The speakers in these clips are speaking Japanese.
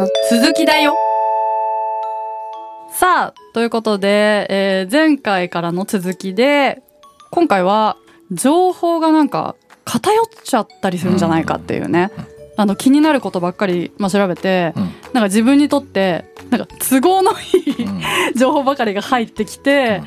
の続きだよ。さあということで、えー前回からの続きで今回は情報がなんか偏っちゃったりするんじゃないかっていうね、あの気になることばっかり、まあ、調べて、うん。なんか自分にとってなんか都合のいい、うん。情報ばかりが入ってきて、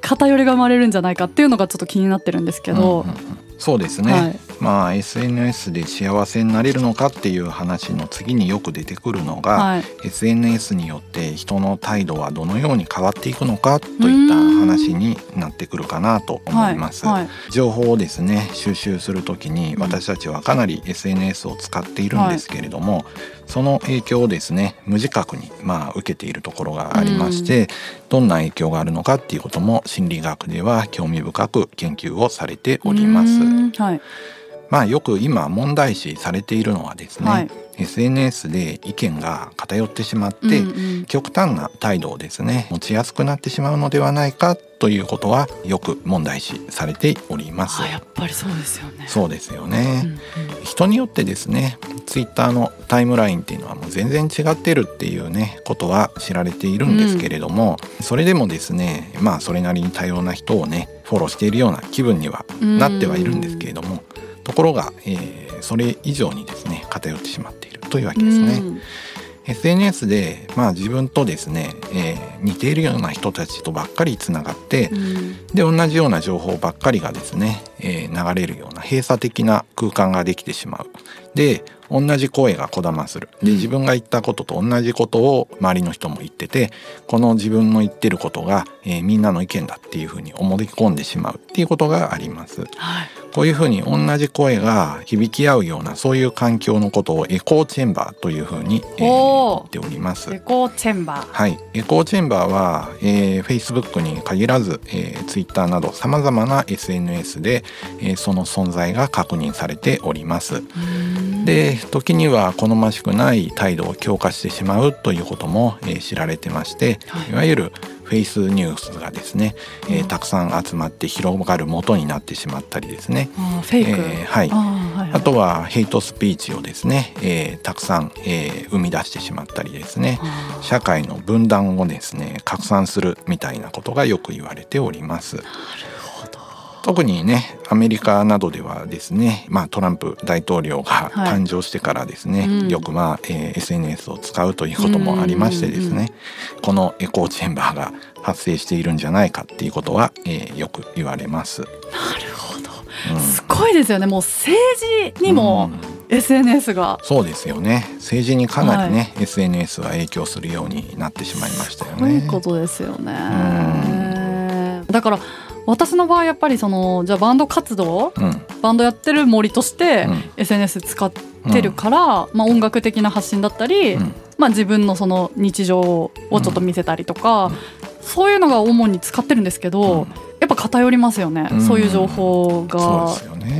偏りが生まれるんじゃないかっていうのがちょっと気になってるんですけど、うんうんうん。そうですね、はいまあ SNS で幸せになれるのかっていう話の次によく出てくるのが、はい。SNS によって人の態度はどのように変わっていくのかといった話になってくるかなと思います。はいはい。情報をですね収集するときに私たちはかなり SNS を使っているんですけれども、その影響をですね無自覚にまあ受けているところがありまして、どんな影響があるのかっていうことも心理学では興味深く研究をされております。はいまあよく今問題視されているのはですね、はい SNS で意見が偏ってしまって、うんうん極端な態度をですね持ちやすくなってしまうのではないかということはよく問題視されておりますあ。やっぱりそうですよね。そうですよね、うんうん人によってですねツイッターのタイムラインっていうのはもう全然違ってるっていうねことは知られているんですけれども、それでもですねまあそれなりに多様な人をねフォローしているような気分にはなってはいるんですけれども、ところが、えーそれ以上にですね偏ってしまっているというわけですね。うん SNS で、まあ、自分とですね、えー似ているような人たちとばっかりつながって、うんで同じような情報ばっかりがですね、えー流れるような閉鎖的な空間ができてしまう。で同じ声がこだまするで自分が言ったことと同じことを周りの人も言っててこの自分の言ってることが、えーみんなの意見だっていうふうに思い込んでしまうっていうことがあります。はいこういうふうに同じ声が響き合うようなそういう環境のことをエコーチェンバーというふうに、えー言っておりますエ。コーチェンバー。はい、エコーチェンバーは、えー、Facebook に限らず、えー、Twitter などさまざまな SNS で、えーその存在が確認されております。で時には好ましくない態度を強化してしまうということも、えー知られてまして、はい。い、わゆるフェイスニュースがですね、えたくさん集まって広がる元になってしまったりですね、はい。あとはヘイトスピーチをですね、えーたくさん、えー生み出してしまったりですね。社会の分断をですね拡散するみたいなことがよく言われております。特にねアメリカなどではですね、まあ、トランプ大統領がはい誕生してからですね、うんよく、まあえー SNS を使うということもありましてですね、このエコーチェンバーが発生しているんじゃないかっていうことは、えーよく言われます。なるほど。うんすごいですよね。もう政治にもうん SNS が。そうですよね政治にかなりね、SNS は影響するようになってしまいましたよね。いうことですよね。だから私の場合やっぱりそのじゃあバンド活動うん。バンドやってる森としてうん。SNS 使ってるから、まあ、音楽的な発信だったり、うん。まあ、自分のその日常をちょっと見せたりとか、そういうのが主に使ってるんですけど、うん。やっぱ偏りますよね、うん。そういう情報が。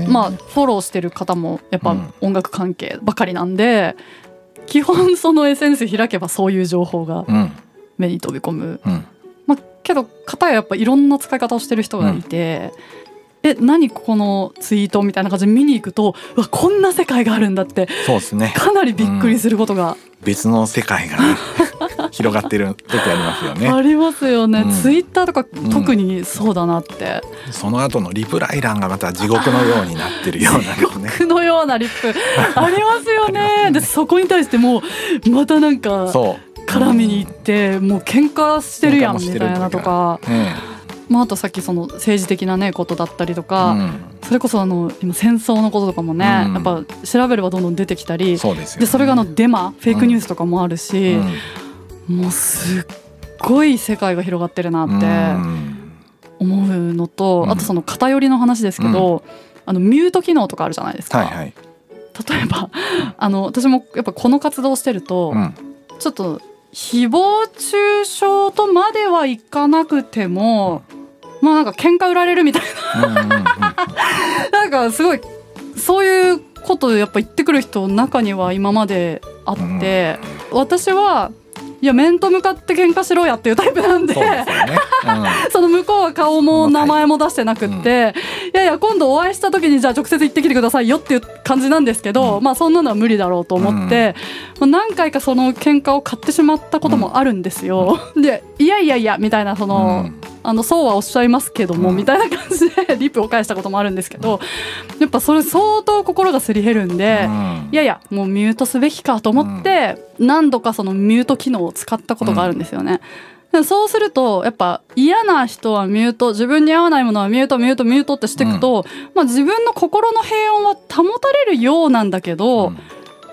まあ、フォローしてる方もやっぱうん。音楽関係ばかりなんで、基本その SNS 開けばそういう情報がうん。目に飛び込む、うん。まあ、けど片ややっぱいろんな使い方をしてる人がいて、え何ここのツイートみたいな感じで見に行くとうわこんな世界があるんだってそうですね。かなりびっくりすることが別の世界がね 広がってる時ありますよね。ありますよね、うんツイッターとか特にそうだなって、その後のリプライ欄がまた地獄のようになってるようなね。僕のようなリップ ありますよねでそこに対してもうまたなんかそう。絡みに行ってもう喧嘩してるやんみたいなとか、ねまあ、あとさっきその政治的なねことだったりとえか、うん。それこそあの今戦争のこととかもね、うん。やっぱ調べればどんどん出てきたりそうでね。でそれがあのデマフェイクニュースとかもあるし、もうすっごい世界が広がってるなうんってうん。思うのと、うん。あとその偏りの話ですけど、あのミュート機能とかあるじゃないですか。はいはい。例えばあの私もやっぱこの活動をしてると、うん。ちょっと誹謗中傷とまではいかなくても、まあなんか喧嘩売られるみたいうんうんうん。ななんかすごいそういうことやっぱ言ってくる人中には今まであって、私はいや面と向かって喧嘩しろやっていうタイプなんで。そうですよね、その向こうは顔も名前も出してなくって、いやいや今度お会いした時にじゃあ直接行ってきてくださいよっていう感じなんですけど、うん。まあそんなのは無理だろうと思って、まあ何回かその喧嘩を買ってしまったこともあるんですよ。でいやいやいやみたいなそうん。の、あのそうはおっしゃいますけども、うん。みたいな感じでリップを返したこともあるんですけど、やっぱそれ相当心がすり減るんで。うん。いやいやもうミュートすべきかと思って、何度かそのミュート機能を使ったことがあるんですよね。でそうするとやっぱ嫌な人はミュート自分に合わないものはミュートミュートミュートってしていくと、まあ、自分の心の平穏は保たれるようなんだけど、うん。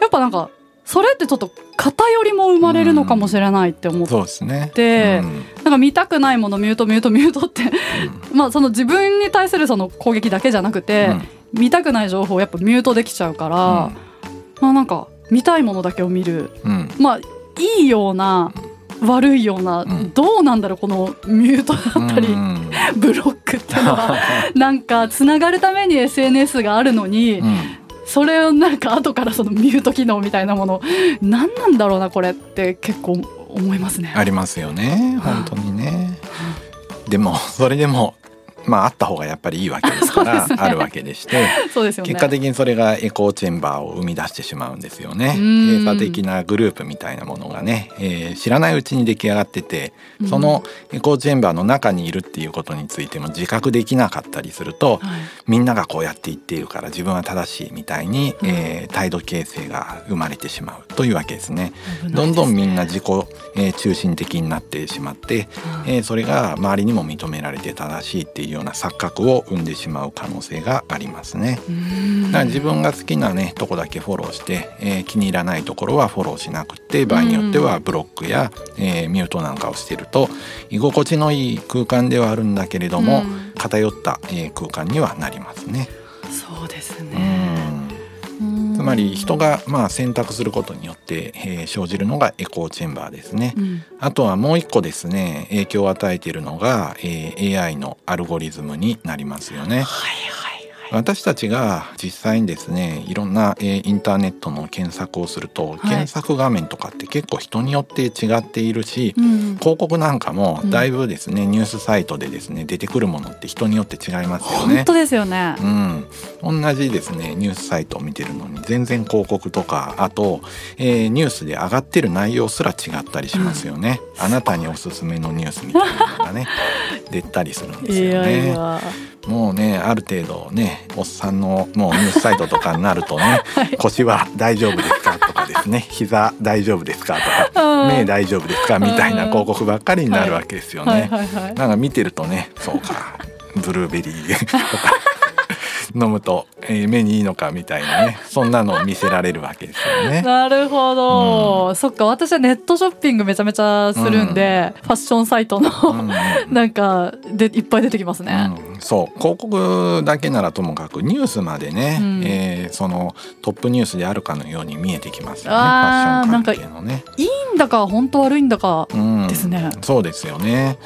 やっぱなんかそれってちょっと偏りも生まれるのかもしれないって思って。そうですね。でうん。なんか見たくないものミュートミュートミュートってまあその自分に対するその攻撃だけじゃなくて、見たくない情報をやっぱミュートできちゃうから、まあなんか見たいものだけを見る。うん。うんまあいいような悪いような、ん。どうなんだろうこのミュートだったり、うん。ブロックっていうのは。なんかつながるために SNS があるのに、うんそれをなんか後からそのミュート機能みたいなもの何なんだろうなこれって結構思いますね。ありますよね本当にねでもそれでもまああった方がやっぱりいいわけですから ね。あるわけでしてそうですよね。結果的にそれがエコーチェンバーを生み出してしまうんですよね。うん。閉鎖的なグループみたいなものがね、えー知らないうちに出来上がっててそのエコーチェンバーの中にいるっていうことについても自覚できなかったりするとはい。みんながこうやって言っているから自分は正しいみたいに、うん。えー態度形成が生まれてしまうというわけですね。すね。どんどんみんな自己、えー中心的になってしまって、えーそれが周りにも認められて正しいっていうような錯覚を生んでしまう可能性がありますね。うんだから自分が好きなねとこだけフォローして、えー気に入らないところはフォローしなくて場合によってはブロックや、えーミュートなんかをしてると居心地のいい空間ではあるんだけれども、うん偏った、えー空間にはなりますね。そうですうね。んつまり人がまあ選択することによって、えー生じるのがエコーチェンバーですね。うんあとはもう一個ですね影響を与えているのが、えー AI のアルゴリズムになりますよね。はいはいはい。私たちが実際にですねいろんな、えーインターネットの検索をすると、い。検索画面とかって結構人によって違っているし、うん。広告なんかもうん。だいぶですね、ニュースサイトでですね出てくるものって人によって違いますよね。本当ですよね。うん、同じですねニュースサイトを見てるのに全然広告とかあと、えーニュースで上がってる内容すら違ったりしますよね、あなたにおすすめのニュースみたいなのがね 出たりするんですよね。もうねある程度ねおっさんのもうニュースサイトとかになるとね、腰は大丈夫ですかとかですね膝大丈夫ですかとか 目大丈夫ですかみたいな広告ばっかりになるわけですよね。はい。はい。はい。なんか見てるとねそうかブルーベリーとか飲むと、えー目にいいのかみたいなね そんなのを見せられるわけですよね。なるほど、そっか私はネットショッピングめちゃめちゃするんで、ファッションサイトの、うん。うんなんかでいっぱい出てきますね。うん。そう。広告だけならともかくニュースまでね、うん。えーそのトップニュースであるかのように見えてきますよね。ファッション関係のね。いいんだか本当悪いんだか、うんですね。そうですよね。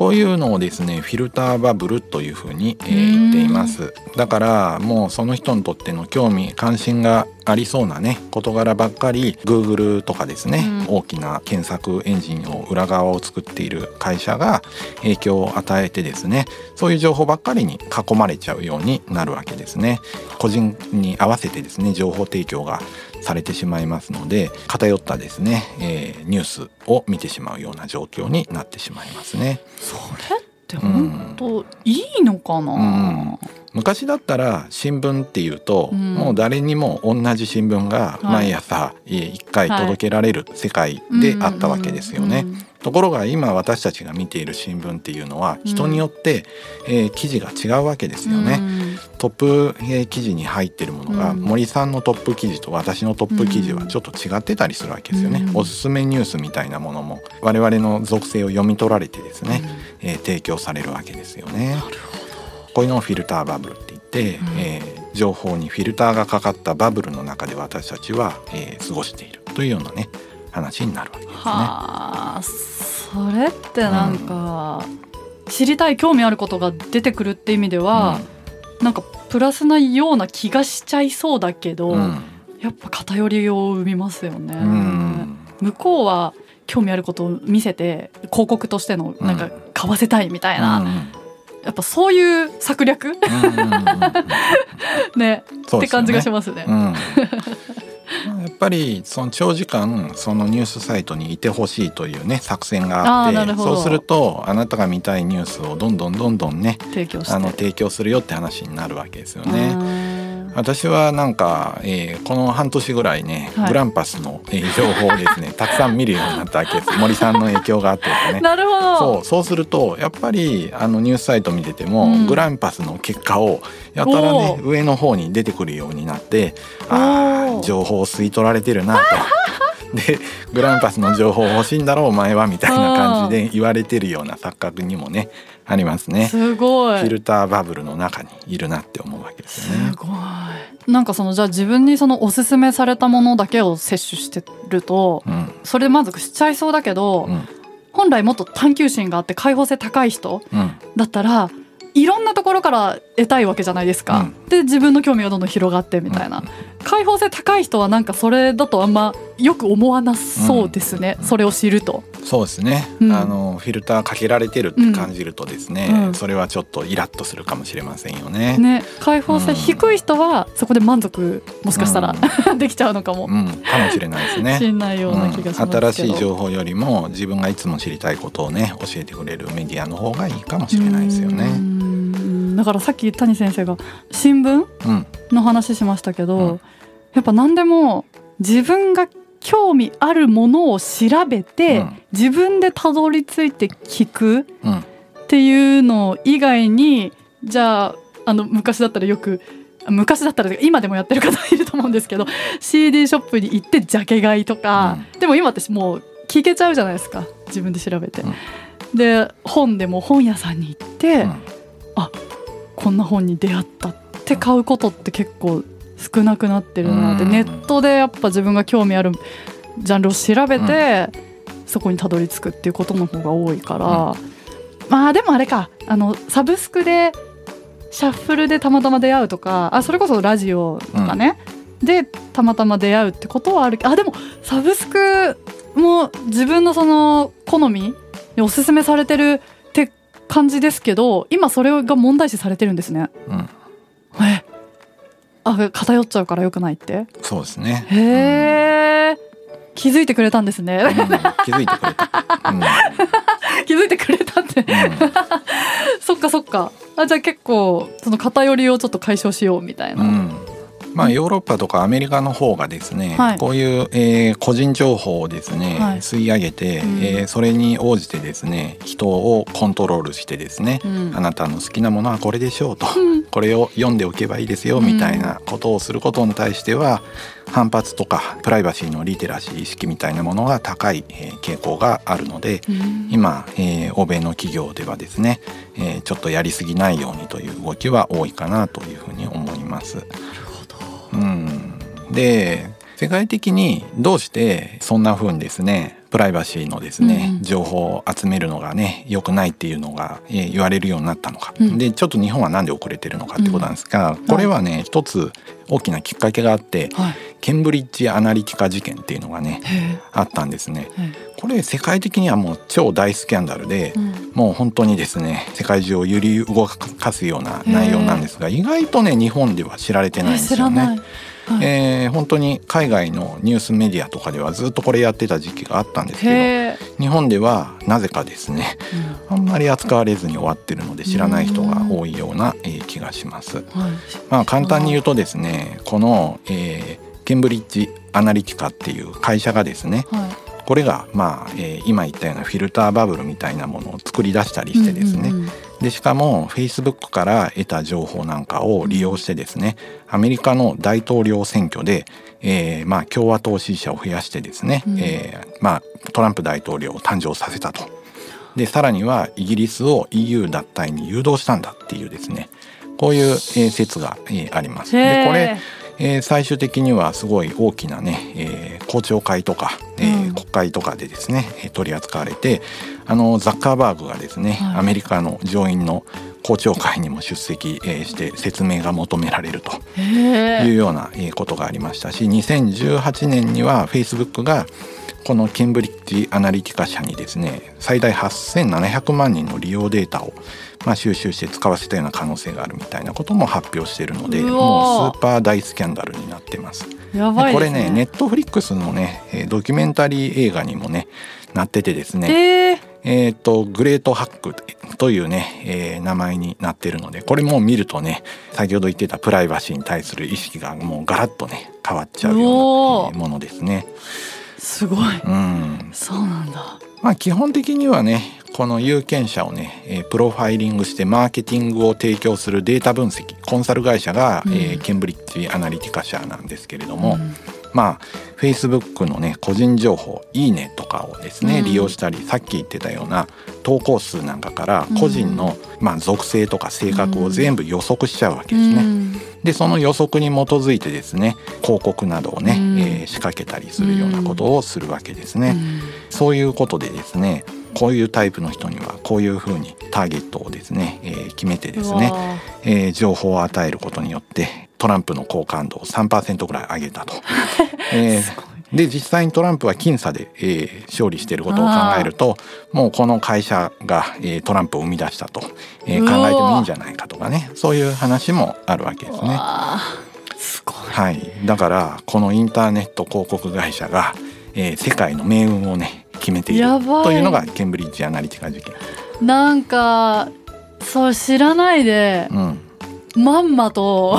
こういうのをですねフィルターバブルというふうに、え言っています。だからもうその人にとっての興味関心がありそうなね事柄ばっかり Google とかですね、うん。大きな検索エンジンを裏側を作っている会社が影響を与えてですねそういう情報ばっかりに囲まれちゃうようになるわけですね。個人に合わせてですね情報提供がされてしまいますので偏ったですね、えーニュースを見てしまうような状況になってしまいますね。それって本当いいのかな、うん昔だったら新聞っていうと、うん。もう誰にも同じ新聞が毎朝1回届けられる世界であったわけですよね。ところが今私たちが見ている新聞っていうのは人によって、えー記事が違うわけですよね。トップ、えー記事に入ってるものが、うん。森さんのトップ記事と私のトップ記事はちょっと違ってたりするわけですよね。うん。おすすめニュースみたいなものも我々の属性を読み取られてですね、えー提供されるわけですよね。こういうのをフィルターバブルって言って、うん。えー情報にフィルターがかかったバブルの中で私たちは、えー過ごしているというようなね話になるわけですね。はあそれってなんか、知りたい興味あることが出てくるって意味では、なんかプラスなような気がしちゃいそうだけど、うん。やっぱ偏りを生みますよね。うん。向こうは興味あることを見せて広告としてのなんか買わせたいみたいな、うんうんやっぱそういう策略？ね。って感じがしますね。うん。やっぱりその長時間そのニュースサイトにいてほしいというね作戦があってそうするとあなたが見たいニュースをどんどんどんどんね提供あの提供するよって話になるわけですよね。ね私はなんか、えーこの半年ぐらいね、はい。グランパスの、えー情報をですね たくさん見るようになったわけです。森さんの影響があってですね。なるほど。そうそうするとやっぱりあのニュースサイト見てても、うん。グランパスの結果をやたらねお上の方に出てくるようになってあおーー。情報を吸い取られてるなと。でグランパスの情報欲しいんだろうお前はみたいな感じで言われてるような錯覚にもねありますね。すごい。フィルターバブルの中にいるなって思うわけですよね。す。ごい。なんかそのじゃあ自分にそのおすすめされたものだけを摂取してるとうん。それで満足しちゃいそうだけど、うん。本来もっと探求心があって開放性高い人うん。だったらいろんなところから得たいわけじゃないですか。うん。で自分の興味がどんどん広がってみたいな、うん開放性高い人はなんかそれだとあんまよく思わなそうですね、それを知ると。そうですね、うん。あのフィルターかけられてるって感じるとですね、うん。それはちょっとイラッとするかもしれませんよね。ね。開放性低い人はそこで満足もしかしたら、できちゃうのかも。うん、かもしれないですね。しんないような気がします新しい情報よりも自分がいつも知りたいことをね教えてくれるメディアの方がいいかもしれないですようね。んだからさっき谷先生が新聞うん、の話しましたけど、うん。やっぱ何でも自分が興味あるものを調べて、うん。自分でたどり着いて聞くうん、っていうの以外にじゃああの昔だったらよく昔だったら今でもやってる方いると思うんですけど CD ショップに行ってジャケ買いとか、でも今ってもう聞けちゃうじゃないですか自分で調べて。うん。で本でも本屋さんに行って、うんこんな本に出会ったって買うことって結構少なくなってるなって、うん。ネットでやっぱ自分が興味あるジャンルを調べて、そこにたどり着くっていうことの方が多いから、まあでもあれかあのサブスクでシャッフルでたまたま出会うとかあそれこそラジオとかね、でたまたま出会うってことはある。けどあでもサブスクも自分のその好みにおすすめされてる感じですけど今それが問題視されてるんですね。うん、え？あ偏っちゃうからよくないって？そうですね。へえ、気づいてくれたんですね。うん、気づいてくれた。うん。気づいてくれたって。そっかそっか。あじゃあ結構その偏りをちょっと解消しようみたいな、うんうんまあ、ヨーロッパとかアメリカの方がですね、はい。こういう、えー個人情報をですね、はい。吸い上げて、うん。えーそれに応じてですね人をコントロールしてですね、うん。あなたの好きなものはこれでしょうと、うん。これを読んでおけばいいですようんみたいなことをすることに対しては反発とかプライバシーのリテラシー意識みたいなものが高い、えー傾向があるのでうん。今、えー欧米の企業ではですね、えーちょっとやりすぎないようにという動きは多いかなというふうに思います。うん、で世界的にどうしてそんな風にですねプライバシーのですね、うんうん。情報を集めるのがね良くないっていうのが、えー言われるようになったのか、うん。でちょっと日本はなんで遅れてるのかってことなんですが、これはね一つ大きなきっかけがあってはい。ケンブリッジ・アナリティカ事件っていうのがねへあったんですね。これ世界的にはもう超大スキャンダルでえ、うん。もう本当にですね世界中を揺り動かすような内容なんですが意外とね日本では知られてないんえですよね。はい。えー本当に海外のニュースメディアとかではずっとこれやってた時期があったんですけど日本ではなぜかですねあんまり扱われずに終わってるので知らない人が多いような、えー気がします。まあ、簡単に言うとですねこの、えーケンブリッジ・アナリティカっていう会社がですねはい。これが、まあえー今言ったようなフィルターバブルみたいなものを作り出したりしてですね、うんうんうんでしかも Facebook から得た情報なんかを利用してですねアメリカの大統領選挙で、えーまあ、共和党支持者を増やしてですね、うん。えーまあ、トランプ大統領を誕生させたと。でさらにはイギリスを EU 脱退に誘導したんだっていうですねこういう、えー説が、えーあります。でこれえー最終的にはすごい大きなね、えー公聴会とか、えーうん。国会とかでですねえー取り扱われてあのザッカーバーグがですね、はい。アメリカの上院の公聴会にも出席、えーして説明が求められるというようなえーことがありましたし2018年にはフェイスブックがこのケンブリッジアナリティカ社にですね最大8700万人の利用データをまあ、収集して使わせたような可能性があるみたいなことも発表しているのでもうスーパー大スキャンダルになってます。やばい、ね、これねネットフリックスのねドキュメンタリー映画にもねなっててですね、えーえーと、グレートハックというね、えー、名前になってるのでこれも見るとね先ほど言ってたプライバシーに対する意識がもうガラッとね変わっちゃうようなものですね。すごい、うん、そうなんだ。まあ基本的にはねこの有権者をね、えー、プロファイリングしてマーケティングを提供するデータ分析コンサル会社が、うん、えー、ケンブリッジアナリティカ社なんですけれども、うん。まあ Facebook のね個人情報「いいね」とかをですね、うん、利用したりさっき言ってたような投稿数なんかから個人の、うん、まあ、属性とか性格を全部予測しちゃうわけですね。うん、でその予測に基づいてですね広告などをね、うん、えー、仕掛けたりするようなことをするわけですね。そういうことでですねこういうタイプの人にはこういうふうにターゲットをですね、えー、決めてですね、えー、情報を与えることによってトランプの好感度を3%ぐらい上げたと。えーで実際にトランプは僅差で、えー、勝利していることを考えるともうこの会社が、えー、トランプを生み出したと、えー、考えてもいいんじゃないかとかね。そういう話もあるわけですね。すごい。はい、だからこのインターネット広告会社が、えー、世界の命運をね決めているというのがケンブリッジアナリティカ事件。なんかそう知らないで、うん、まんまと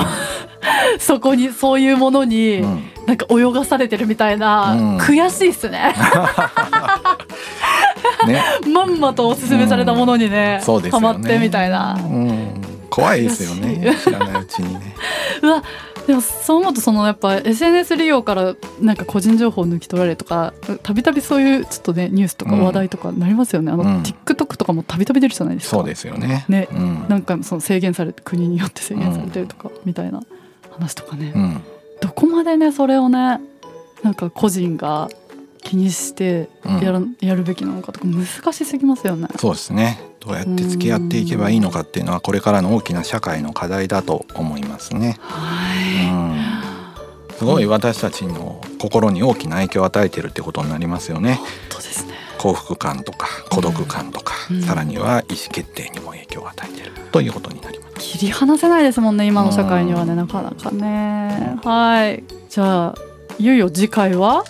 そこにそういうものに、なんか泳がされてるみたいな、うん、悔しいっすね。ね。まんまとおすすめされたものにね,、うん、ね。ハマってみたいな、うん、怖いですよね。知らないうちにね。うわでもそう思うとそのやっぱ SNS 利用からなんか個人情報を抜き取られとかたびたびそういうちょっとねニュースとか話題とかなりますよね、うん、あの、うん、TikTok とかもたびたび出るじゃないですか。そうですよね。ね、うん、なんかその制限されて国によって制限されてるとかみたいな話とかね、うん、どこまでねそれをねなんか個人が気にしてやるうん、やるべきなのかとか難しすぎますよね。そうですね。どうやって付き合っていけばいいのかっていうのはこれからの大きな社会の課題だと思いますね。はい、うん、すごい私たちの心に大きな影響を与えてるってことになりますよね。本当ですね幸福感とか孤独感とか、うん、さらには意思決定にも影響を与えてるということになります。切り離せないですもんね今の社会にはねなかなかね。はいじゃあいよいよ次回は、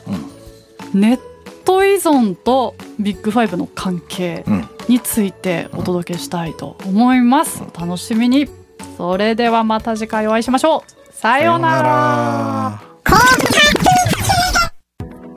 ネット依存とビッグファイブの関係についてお届けしたいと思います。お楽しみに。それではまた次回お会いしましょう。さようなら。